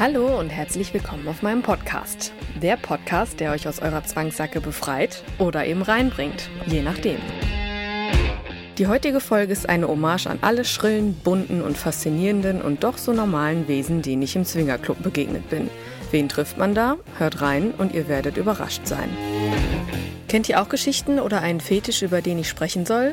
Hallo und herzlich willkommen auf meinem Podcast. Der Podcast, der euch aus eurer Zwangssacke befreit oder eben reinbringt, je nachdem. Die heutige Folge ist eine Hommage an alle schrillen, bunten und faszinierenden und doch so normalen Wesen, denen ich im Swingerclub begegnet bin. Wen trifft man da? Hört rein und ihr werdet überrascht sein. Kennt ihr auch Geschichten oder einen Fetisch, über den ich sprechen soll?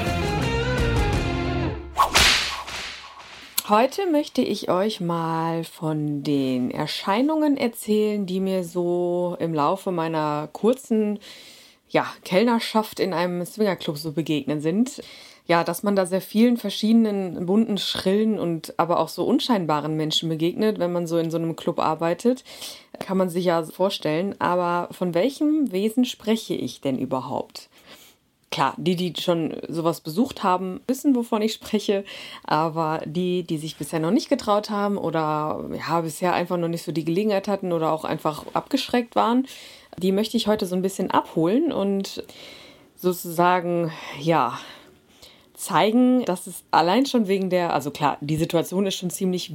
Heute möchte ich euch mal von den Erscheinungen erzählen, die mir so im Laufe meiner kurzen ja, Kellnerschaft in einem Swingerclub so begegnen sind. Ja, dass man da sehr vielen verschiedenen bunten, schrillen und aber auch so unscheinbaren Menschen begegnet, wenn man so in so einem Club arbeitet, kann man sich ja vorstellen. Aber von welchem Wesen spreche ich denn überhaupt? Klar, die, die schon sowas besucht haben, wissen, wovon ich spreche. Aber die, die sich bisher noch nicht getraut haben oder ja, bisher einfach noch nicht so die Gelegenheit hatten oder auch einfach abgeschreckt waren, die möchte ich heute so ein bisschen abholen und sozusagen, ja, zeigen, dass es allein schon wegen der, also klar, die Situation ist schon ziemlich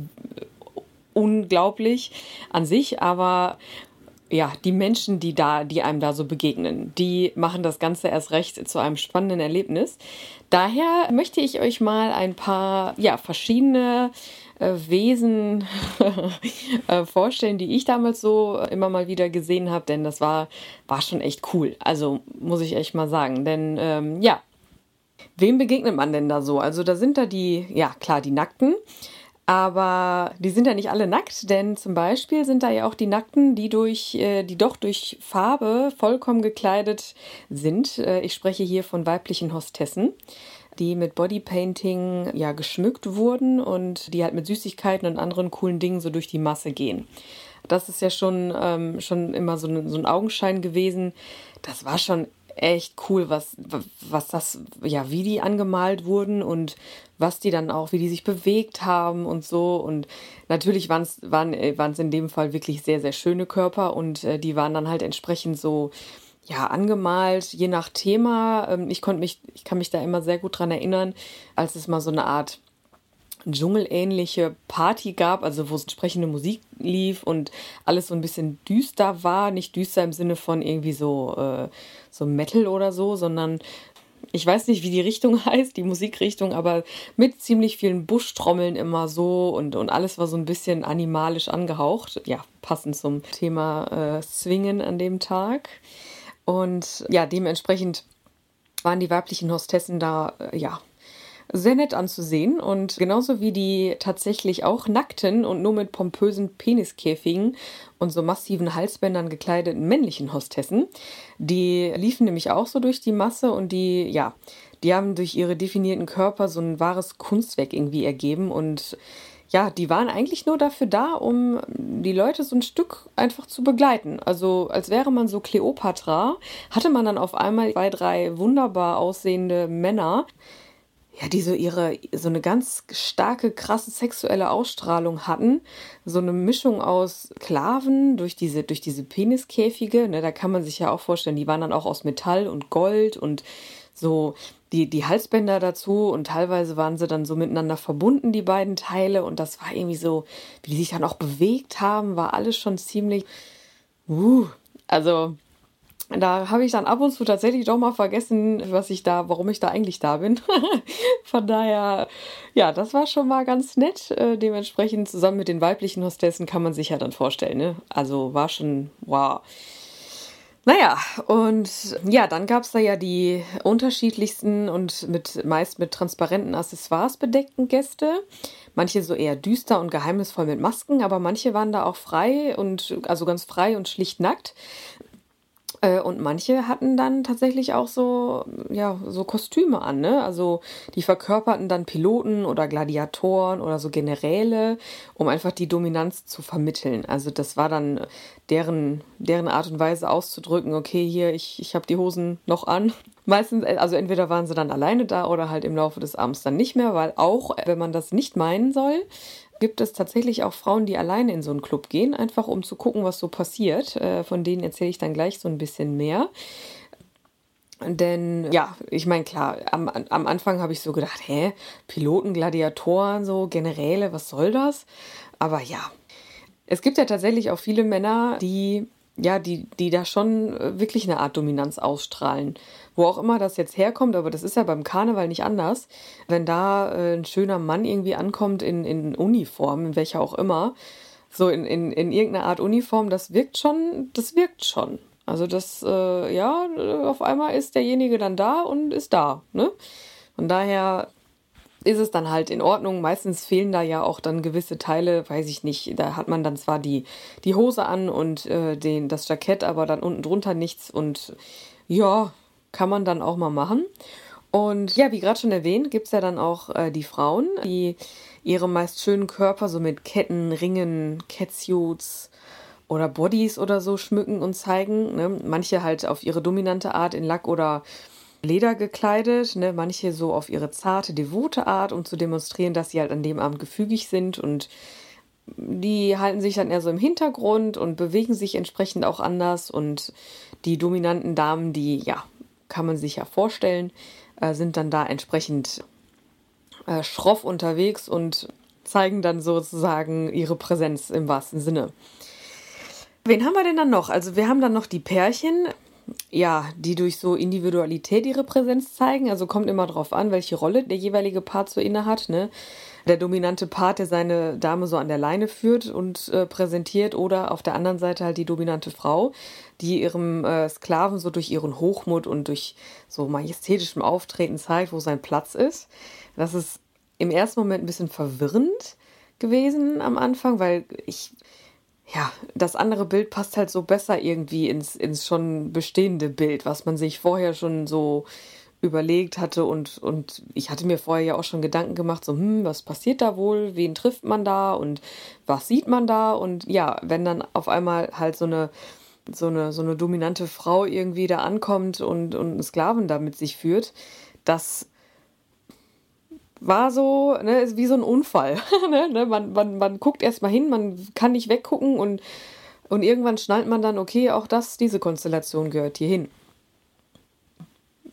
unglaublich an sich, aber ja, die Menschen, die da, die einem da so begegnen, die machen das Ganze erst recht zu einem spannenden Erlebnis. Daher möchte ich euch mal ein paar, ja, verschiedene äh, Wesen äh, vorstellen, die ich damals so immer mal wieder gesehen habe, denn das war, war schon echt cool. Also muss ich echt mal sagen. Denn ähm, ja, wem begegnet man denn da so? Also da sind da die, ja klar, die Nackten. Aber die sind ja nicht alle nackt, denn zum Beispiel sind da ja auch die Nackten, die durch, äh, die doch durch Farbe vollkommen gekleidet sind. Äh, ich spreche hier von weiblichen Hostessen, die mit Bodypainting ja geschmückt wurden und die halt mit Süßigkeiten und anderen coolen Dingen so durch die Masse gehen. Das ist ja schon, ähm, schon immer so, ein, so ein Augenschein gewesen. Das war schon echt cool, was, was das, ja, wie die angemalt wurden und was die dann auch, wie die sich bewegt haben und so. Und natürlich waren's, waren es äh, in dem Fall wirklich sehr, sehr schöne Körper und äh, die waren dann halt entsprechend so, ja, angemalt, je nach Thema. Ähm, ich konnte mich, ich kann mich da immer sehr gut dran erinnern, als es mal so eine Art dschungelähnliche Party gab, also wo entsprechende Musik lief und alles so ein bisschen düster war. Nicht düster im Sinne von irgendwie so, äh, so Metal oder so, sondern ich weiß nicht, wie die Richtung heißt, die Musikrichtung, aber mit ziemlich vielen Buschtrommeln immer so und, und alles war so ein bisschen animalisch angehaucht. Ja, passend zum Thema äh, Swingen an dem Tag. Und ja, dementsprechend waren die weiblichen Hostessen da, äh, ja, sehr nett anzusehen und genauso wie die tatsächlich auch nackten und nur mit pompösen Peniskäfigen und so massiven Halsbändern gekleideten männlichen Hostessen. Die liefen nämlich auch so durch die Masse und die, ja, die haben durch ihre definierten Körper so ein wahres Kunstwerk irgendwie ergeben und ja, die waren eigentlich nur dafür da, um die Leute so ein Stück einfach zu begleiten. Also als wäre man so Kleopatra, hatte man dann auf einmal zwei, drei wunderbar aussehende Männer, ja, die so ihre, so eine ganz starke, krasse sexuelle Ausstrahlung hatten. So eine Mischung aus Sklaven durch diese, durch diese Peniskäfige, ne, da kann man sich ja auch vorstellen, die waren dann auch aus Metall und Gold und so die, die Halsbänder dazu und teilweise waren sie dann so miteinander verbunden, die beiden Teile und das war irgendwie so, wie die sich dann auch bewegt haben, war alles schon ziemlich, uh, also da habe ich dann ab und zu tatsächlich doch mal vergessen, was ich da, warum ich da eigentlich da bin. Von daher, ja, das war schon mal ganz nett. Äh, dementsprechend zusammen mit den weiblichen Hostessen kann man sich ja dann vorstellen. Ne? Also war schon wow. Naja, und ja, dann gab es da ja die unterschiedlichsten und mit meist mit transparenten Accessoires bedeckten Gäste. Manche so eher düster und geheimnisvoll mit Masken, aber manche waren da auch frei und also ganz frei und schlicht nackt. Äh, und manche hatten dann tatsächlich auch so, ja, so Kostüme an, ne? Also die verkörperten dann Piloten oder Gladiatoren oder so Generäle, um einfach die Dominanz zu vermitteln. Also das war dann deren, deren Art und Weise auszudrücken, okay, hier, ich, ich habe die Hosen noch an. Meistens, also entweder waren sie dann alleine da oder halt im Laufe des Abends dann nicht mehr, weil auch, wenn man das nicht meinen soll, gibt es tatsächlich auch Frauen, die alleine in so einen Club gehen, einfach um zu gucken, was so passiert. Äh, von denen erzähle ich dann gleich so ein bisschen mehr. Denn ja, ich meine, klar, am, am Anfang habe ich so gedacht, hä, Piloten, Gladiatoren, so Generäle, was soll das? Aber ja, es gibt ja tatsächlich auch viele Männer, die ja, die, die da schon äh, wirklich eine Art Dominanz ausstrahlen. Wo auch immer das jetzt herkommt, aber das ist ja beim Karneval nicht anders. Wenn da äh, ein schöner Mann irgendwie ankommt in, in Uniform, in welcher auch immer, so in, in, in irgendeiner Art Uniform, das wirkt schon, das wirkt schon. Also das, äh, ja, auf einmal ist derjenige dann da und ist da, ne? Von daher ist es dann halt in Ordnung. Meistens fehlen da ja auch dann gewisse Teile, weiß ich nicht. Da hat man dann zwar die, die Hose an und äh, den, das Jackett, aber dann unten drunter nichts. Und ja, kann man dann auch mal machen. Und ja, wie gerade schon erwähnt, gibt es ja dann auch äh, die Frauen, die ihre meist schönen Körper so mit Ketten, Ringen, Catsuits oder Bodies oder so schmücken und zeigen. Ne? Manche halt auf ihre dominante Art in Lack oder Leder gekleidet, ne? manche so auf ihre zarte, devote Art, um zu demonstrieren, dass sie halt an dem Abend gefügig sind und die halten sich dann eher so im Hintergrund und bewegen sich entsprechend auch anders und die dominanten Damen, die, ja, kann man sich ja vorstellen, äh, sind dann da entsprechend äh, schroff unterwegs und zeigen dann sozusagen ihre Präsenz im wahrsten Sinne. Wen haben wir denn dann noch? Also wir haben dann noch die Pärchen, ja, die durch so Individualität ihre Präsenz zeigen. Also kommt immer drauf an, welche Rolle der jeweilige Part so inne hat. Ne? Der dominante Part, der seine Dame so an der Leine führt und äh, präsentiert, oder auf der anderen Seite halt die dominante Frau, die ihrem äh, Sklaven so durch ihren Hochmut und durch so majestätischem Auftreten zeigt, wo sein Platz ist. Das ist im ersten Moment ein bisschen verwirrend gewesen am Anfang, weil ich ja, das andere Bild passt halt so besser irgendwie ins, ins schon bestehende Bild, was man sich vorher schon so überlegt hatte und, und ich hatte mir vorher ja auch schon Gedanken gemacht, so, hm, was passiert da wohl, wen trifft man da? Und was sieht man da? Und ja, wenn dann auf einmal halt so eine, so eine, so eine dominante Frau irgendwie da ankommt und, und einen Sklaven da mit sich führt, das war so, ne, ist wie so ein Unfall. ne, ne, man, man, man guckt erstmal hin, man kann nicht weggucken und, und irgendwann schnallt man dann, okay, auch das, diese Konstellation gehört hier hin.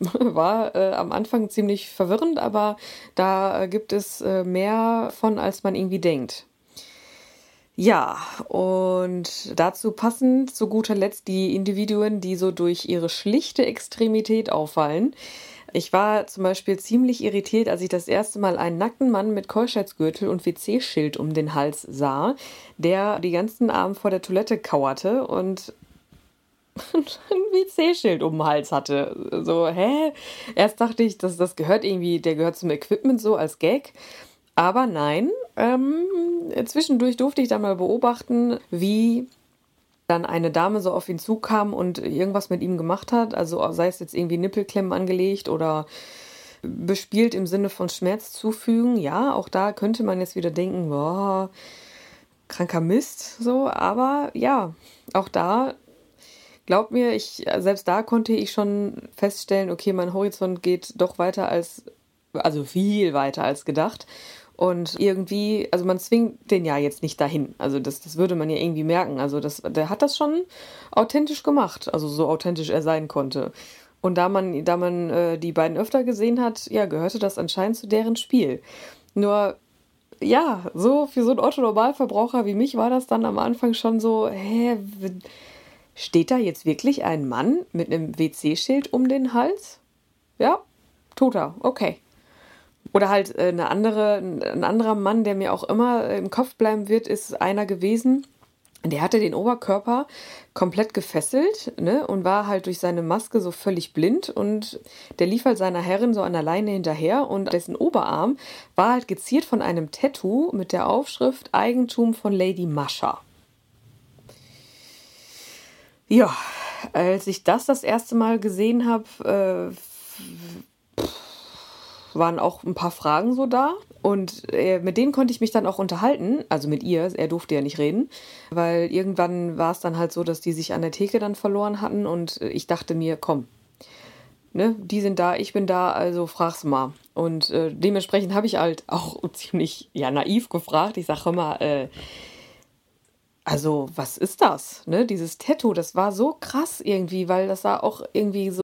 War äh, am Anfang ziemlich verwirrend, aber da gibt es äh, mehr von, als man irgendwie denkt. Ja, und dazu passend zu guter Letzt die Individuen, die so durch ihre schlichte Extremität auffallen. Ich war zum Beispiel ziemlich irritiert, als ich das erste Mal einen nackten Mann mit Keuschheitsgürtel und WC-Schild um den Hals sah, der die ganzen Abend vor der Toilette kauerte und ein WC-Schild um den Hals hatte. So, hä? Erst dachte ich, dass das gehört irgendwie, der gehört zum Equipment so als Gag. Aber nein, ähm, zwischendurch durfte ich dann mal beobachten, wie dann eine Dame so auf ihn zukam und irgendwas mit ihm gemacht hat, also sei es jetzt irgendwie Nippelklemmen angelegt oder bespielt im Sinne von Schmerz zufügen, ja, auch da könnte man jetzt wieder denken, boah, kranker Mist, so, aber ja, auch da, glaubt mir, ich, selbst da konnte ich schon feststellen, okay, mein Horizont geht doch weiter als, also viel weiter als gedacht und irgendwie, also man zwingt den ja jetzt nicht dahin. Also das, das würde man ja irgendwie merken. Also das, der hat das schon authentisch gemacht, also so authentisch er sein konnte. Und da man, da man äh, die beiden öfter gesehen hat, ja, gehörte das anscheinend zu deren Spiel. Nur, ja, so für so einen Otto-Normalverbraucher wie mich war das dann am Anfang schon so, hä, steht da jetzt wirklich ein Mann mit einem WC-Schild um den Hals? Ja, toter, okay. Oder halt äh, eine andere, ein anderer Mann, der mir auch immer im Kopf bleiben wird, ist einer gewesen, der hatte den Oberkörper komplett gefesselt ne, und war halt durch seine Maske so völlig blind und der lief halt seiner Herrin so an der Leine hinterher und dessen Oberarm war halt geziert von einem Tattoo mit der Aufschrift Eigentum von Lady Mascha. Ja, als ich das das erste Mal gesehen habe, äh, waren auch ein paar Fragen so da. Und äh, mit denen konnte ich mich dann auch unterhalten, also mit ihr, er durfte ja nicht reden, weil irgendwann war es dann halt so, dass die sich an der Theke dann verloren hatten und ich dachte mir, komm, ne, die sind da, ich bin da, also frag's mal. Und äh, dementsprechend habe ich halt auch ziemlich ja, naiv gefragt. Ich sage immer, äh, also was ist das? Ne, dieses Tattoo, das war so krass irgendwie, weil das sah auch irgendwie so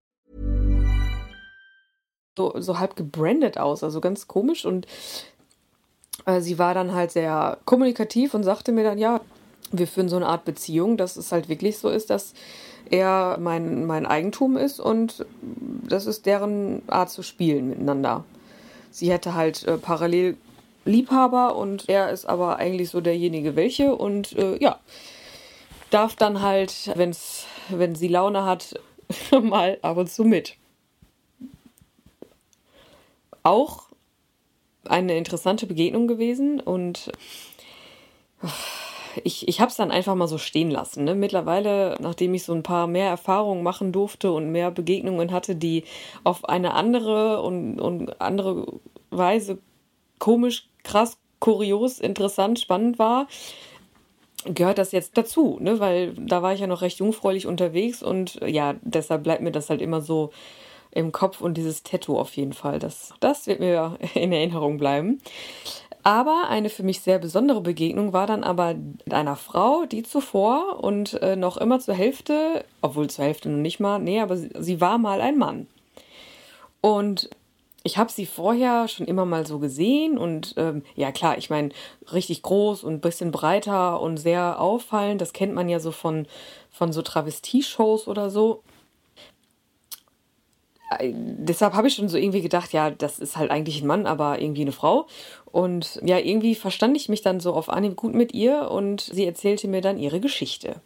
So, so halb gebrandet aus, also ganz komisch. Und äh, sie war dann halt sehr kommunikativ und sagte mir dann, ja, wir führen so eine Art Beziehung, dass es halt wirklich so ist, dass er mein, mein Eigentum ist und das ist deren Art zu spielen miteinander. Sie hätte halt äh, parallel Liebhaber und er ist aber eigentlich so derjenige welche und äh, ja, darf dann halt, wenn's, wenn sie Laune hat, mal ab und zu mit auch eine interessante Begegnung gewesen und ich, ich habe es dann einfach mal so stehen lassen. Ne? Mittlerweile, nachdem ich so ein paar mehr Erfahrungen machen durfte und mehr Begegnungen hatte, die auf eine andere und, und andere Weise komisch, krass, kurios, interessant, spannend war, gehört das jetzt dazu, ne? weil da war ich ja noch recht jungfräulich unterwegs und ja, deshalb bleibt mir das halt immer so im Kopf und dieses Tattoo auf jeden Fall. Das, das wird mir in Erinnerung bleiben. Aber eine für mich sehr besondere Begegnung war dann aber mit einer Frau, die zuvor und äh, noch immer zur Hälfte, obwohl zur Hälfte noch nicht mal, nee, aber sie, sie war mal ein Mann. Und ich habe sie vorher schon immer mal so gesehen und ähm, ja klar, ich meine, richtig groß und ein bisschen breiter und sehr auffallend, das kennt man ja so von, von so Travestie-Shows oder so deshalb habe ich schon so irgendwie gedacht, ja, das ist halt eigentlich ein Mann, aber irgendwie eine Frau. Und ja, irgendwie verstand ich mich dann so auf Anhieb gut mit ihr und sie erzählte mir dann ihre Geschichte.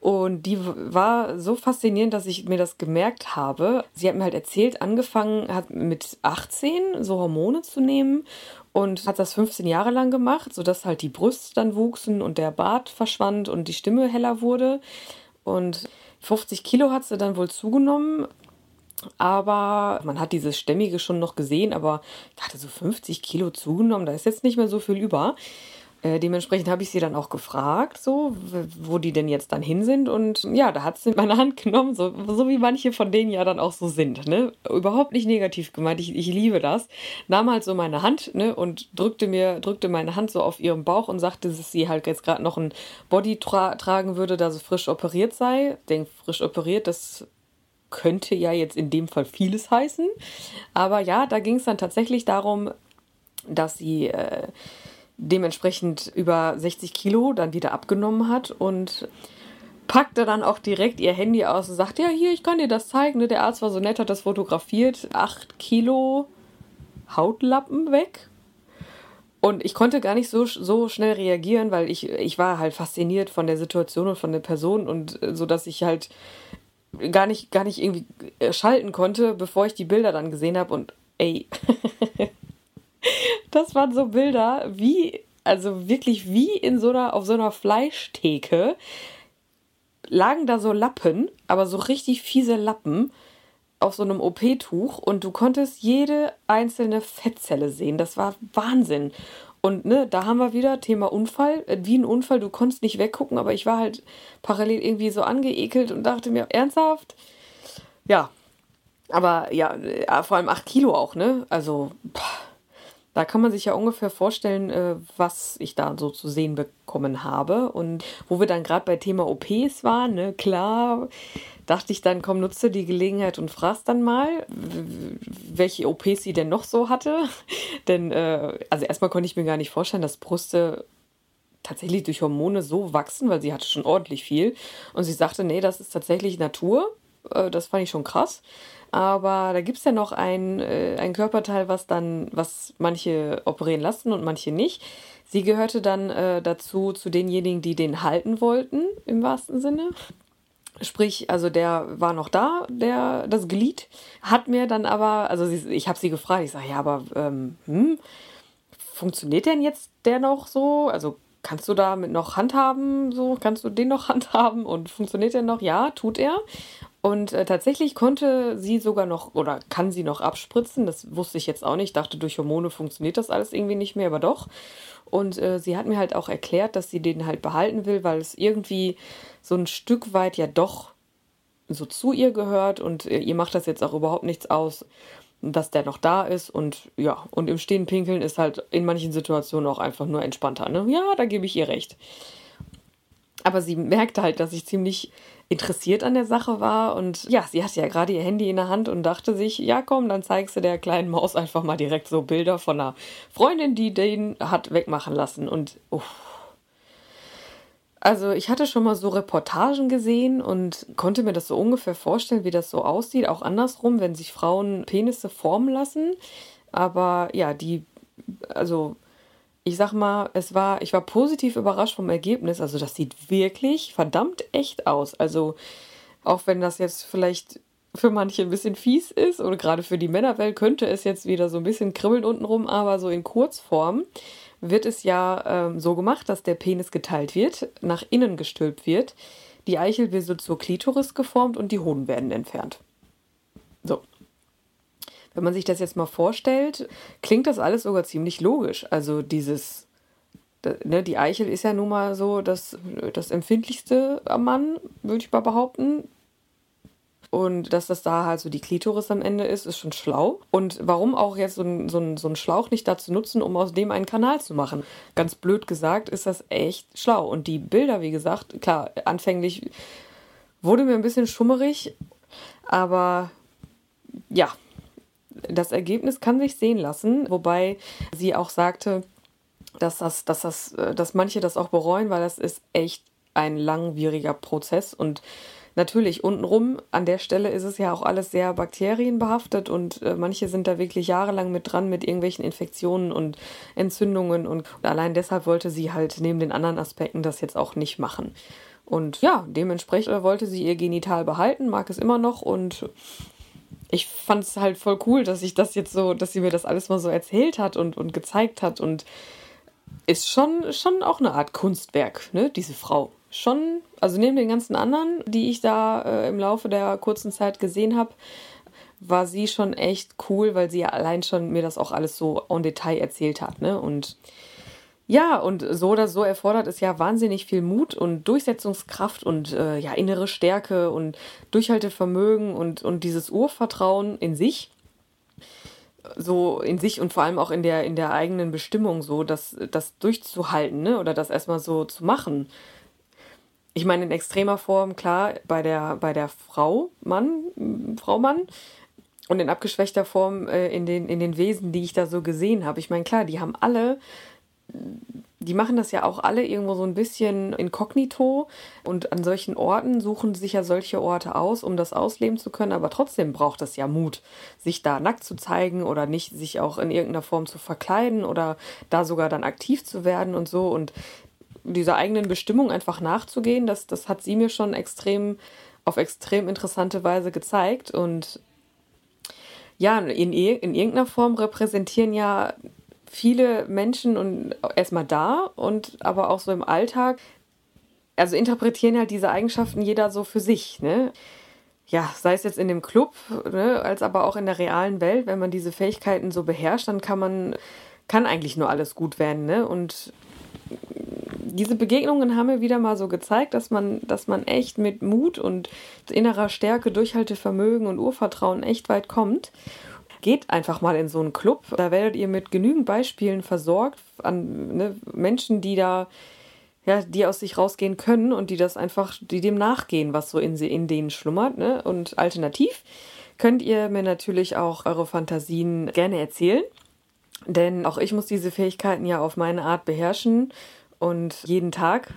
Und die war so faszinierend, dass ich mir das gemerkt habe. Sie hat mir halt erzählt, angefangen hat mit 18 so Hormone zu nehmen und hat das 15 Jahre lang gemacht, sodass halt die Brüste dann wuchsen und der Bart verschwand und die Stimme heller wurde. Und 50 Kilo hat sie dann wohl zugenommen aber man hat dieses Stämmige schon noch gesehen, aber ich hatte so 50 Kilo zugenommen, da ist jetzt nicht mehr so viel über. Äh, dementsprechend habe ich sie dann auch gefragt, so, wo die denn jetzt dann hin sind. Und ja, da hat sie meine Hand genommen, so, so wie manche von denen ja dann auch so sind. Ne? Überhaupt nicht negativ gemeint, ich, ich liebe das. Nahm halt so meine Hand ne, und drückte mir, drückte meine Hand so auf ihrem Bauch und sagte, dass sie halt jetzt gerade noch ein Body tra tragen würde, da sie frisch operiert sei. Denk, frisch operiert, das könnte ja jetzt in dem Fall vieles heißen. Aber ja, da ging es dann tatsächlich darum, dass sie äh, dementsprechend über 60 Kilo dann wieder abgenommen hat und packte dann auch direkt ihr Handy aus und sagte, ja, hier, ich kann dir das zeigen. Ne? Der Arzt war so nett, hat das fotografiert. 8 Kilo Hautlappen weg. Und ich konnte gar nicht so, so schnell reagieren, weil ich, ich war halt fasziniert von der Situation und von der Person und äh, so, dass ich halt gar nicht, gar nicht irgendwie äh, schalten konnte, bevor ich die Bilder dann gesehen habe. Und ey, das waren so Bilder wie, also wirklich wie in so einer, auf so einer Fleischtheke lagen da so Lappen, aber so richtig fiese Lappen auf so einem OP-Tuch und du konntest jede einzelne Fettzelle sehen. Das war Wahnsinn. Und ne, da haben wir wieder Thema Unfall. Äh, wie ein Unfall, du konntest nicht weggucken, aber ich war halt parallel irgendwie so angeekelt und dachte mir, ernsthaft? Ja. Aber ja, äh, vor allem 8 Kilo auch, ne? Also, pah. Da kann man sich ja ungefähr vorstellen, äh, was ich da so zu sehen bekommen habe. Und wo wir dann gerade bei Thema OPs waren, ne, klar, dachte ich dann, komm, nutze die Gelegenheit und fragst dann mal, welche OPs sie denn noch so hatte. denn, äh, also erstmal konnte ich mir gar nicht vorstellen, dass Brüste tatsächlich durch Hormone so wachsen, weil sie hatte schon ordentlich viel. Und sie sagte, nee, das ist tatsächlich Natur. Äh, das fand ich schon krass. Aber da gibt es ja noch ein, äh, ein Körperteil, was dann, was manche operieren lassen und manche nicht. Sie gehörte dann äh, dazu, zu denjenigen, die den halten wollten, im wahrsten Sinne. Sprich, also der war noch da, der, das Glied, hat mir dann aber, also sie, ich habe sie gefragt, ich sage, ja, aber ähm, hm, funktioniert denn jetzt der noch so? Also kannst du damit noch handhaben, so, kannst du den noch handhaben und funktioniert der noch? Ja, tut er. Und äh, tatsächlich konnte sie sogar noch oder kann sie noch abspritzen. Das wusste ich jetzt auch nicht. Ich dachte, durch Hormone funktioniert das alles irgendwie nicht mehr, aber doch. Und äh, sie hat mir halt auch erklärt, dass sie den halt behalten will, weil es irgendwie so ein Stück weit ja doch so zu ihr gehört und äh, ihr macht das jetzt auch überhaupt nichts aus, dass der noch da ist. Und ja, und im Stehen pinkeln ist halt in manchen Situationen auch einfach nur entspannter. Ne? Ja, da gebe ich ihr recht. Aber sie merkte halt, dass ich ziemlich interessiert an der Sache war. Und ja, sie hatte ja gerade ihr Handy in der Hand und dachte sich, ja komm, dann zeigst du der kleinen Maus einfach mal direkt so Bilder von einer Freundin, die den hat wegmachen lassen. Und uff. Also ich hatte schon mal so Reportagen gesehen und konnte mir das so ungefähr vorstellen, wie das so aussieht. Auch andersrum, wenn sich Frauen Penisse formen lassen. Aber ja, die, also ich sag mal, es war, ich war positiv überrascht vom Ergebnis. Also das sieht wirklich verdammt echt aus. Also auch wenn das jetzt vielleicht für manche ein bisschen fies ist oder gerade für die Männerwelt könnte es jetzt wieder so ein bisschen kribbeln untenrum, aber so in Kurzform wird es ja ähm, so gemacht, dass der Penis geteilt wird, nach innen gestülpt wird, die Eichel wird zur Klitoris geformt und die Hoden werden entfernt. So. Wenn man sich das jetzt mal vorstellt, klingt das alles sogar ziemlich logisch. Also dieses, ne, die Eichel ist ja nun mal so das, das Empfindlichste am Mann, würde ich mal behaupten. Und dass das da halt so die Klitoris am Ende ist, ist schon schlau. Und warum auch jetzt so ein, so, ein, so ein Schlauch nicht dazu nutzen, um aus dem einen Kanal zu machen? Ganz blöd gesagt, ist das echt schlau. Und die Bilder, wie gesagt, klar, anfänglich wurde mir ein bisschen schummerig, aber ja, das Ergebnis kann sich sehen lassen, wobei sie auch sagte, dass das, dass das, äh, dass manche das auch bereuen, weil das ist echt ein langwieriger Prozess und Natürlich, untenrum an der Stelle ist es ja auch alles sehr bakterienbehaftet und äh, manche sind da wirklich jahrelang mit dran mit irgendwelchen Infektionen und Entzündungen und allein deshalb wollte sie halt neben den anderen Aspekten das jetzt auch nicht machen. Und ja, dementsprechend wollte sie ihr Genital behalten, mag es immer noch und ich fand es halt voll cool, dass ich das jetzt so, dass sie mir das alles mal so erzählt hat und, und gezeigt hat und ist schon, schon auch eine Art Kunstwerk, ne, diese Frau. Schon, also neben den ganzen anderen, die ich da äh, im Laufe der kurzen Zeit gesehen habe, war sie schon echt cool, weil sie ja allein schon mir das auch alles so en Detail erzählt hat, ne, und ja, und so oder so erfordert es ja wahnsinnig viel Mut und Durchsetzungskraft und äh, ja, innere Stärke und Durchhaltevermögen und, und dieses Urvertrauen in sich. So in sich und vor allem auch in der, in der eigenen Bestimmung, so das, das durchzuhalten, ne? Oder das erstmal so zu machen. Ich meine, in extremer Form, klar, bei der, bei der Frau, Mann, Frau, Mann, und in abgeschwächter Form äh, in, den, in den Wesen, die ich da so gesehen habe. Ich meine, klar, die haben alle die machen das ja auch alle irgendwo so ein bisschen inkognito. Und an solchen Orten suchen sich ja solche Orte aus, um das ausleben zu können, aber trotzdem braucht es ja Mut, sich da nackt zu zeigen oder nicht sich auch in irgendeiner Form zu verkleiden oder da sogar dann aktiv zu werden und so. Und dieser eigenen Bestimmung einfach nachzugehen, das, das hat sie mir schon extrem auf extrem interessante Weise gezeigt und ja, in, in irgendeiner Form repräsentieren ja viele Menschen und erstmal da und aber auch so im Alltag, also interpretieren halt diese Eigenschaften jeder so für sich, ne? Ja, sei es jetzt in dem Club, ne, als aber auch in der realen Welt, wenn man diese Fähigkeiten so beherrscht, dann kann man kann eigentlich nur alles gut werden. Ne? Und diese Begegnungen haben mir wieder mal so gezeigt, dass man, dass man echt mit Mut und innerer Stärke, Durchhaltevermögen und Urvertrauen echt weit kommt. Geht einfach mal in so einen Club. Da werdet ihr mit genügend Beispielen versorgt an ne, Menschen, die da, ja, die aus sich rausgehen können und die das einfach, die dem nachgehen, was so in, in denen schlummert. Ne? Und alternativ könnt ihr mir natürlich auch eure Fantasien gerne erzählen. Denn auch ich muss diese Fähigkeiten ja auf meine Art beherrschen und jeden Tag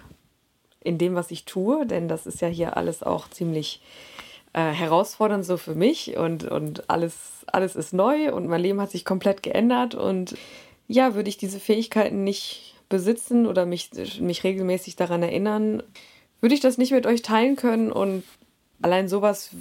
in dem, was ich tue, denn das ist ja hier alles auch ziemlich äh, herausfordernd so für mich und, und alles, alles ist neu und mein Leben hat sich komplett geändert und ja, würde ich diese Fähigkeiten nicht besitzen oder mich, mich regelmäßig daran erinnern, würde ich das nicht mit euch teilen können und allein sowas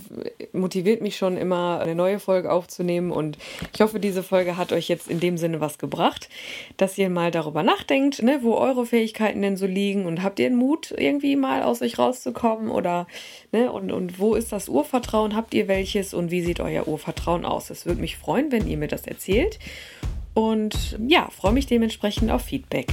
motiviert mich schon immer, eine neue Folge aufzunehmen. Und ich hoffe, diese Folge hat euch jetzt in dem Sinne was gebracht, dass ihr mal darüber nachdenkt, ne, wo eure Fähigkeiten denn so liegen und habt ihr den Mut, irgendwie mal aus euch rauszukommen oder ne, und, und wo ist das Urvertrauen? Habt ihr welches und wie sieht euer Urvertrauen aus? Es würde mich freuen, wenn ihr mir das erzählt. Und ja, freue mich dementsprechend auf Feedback.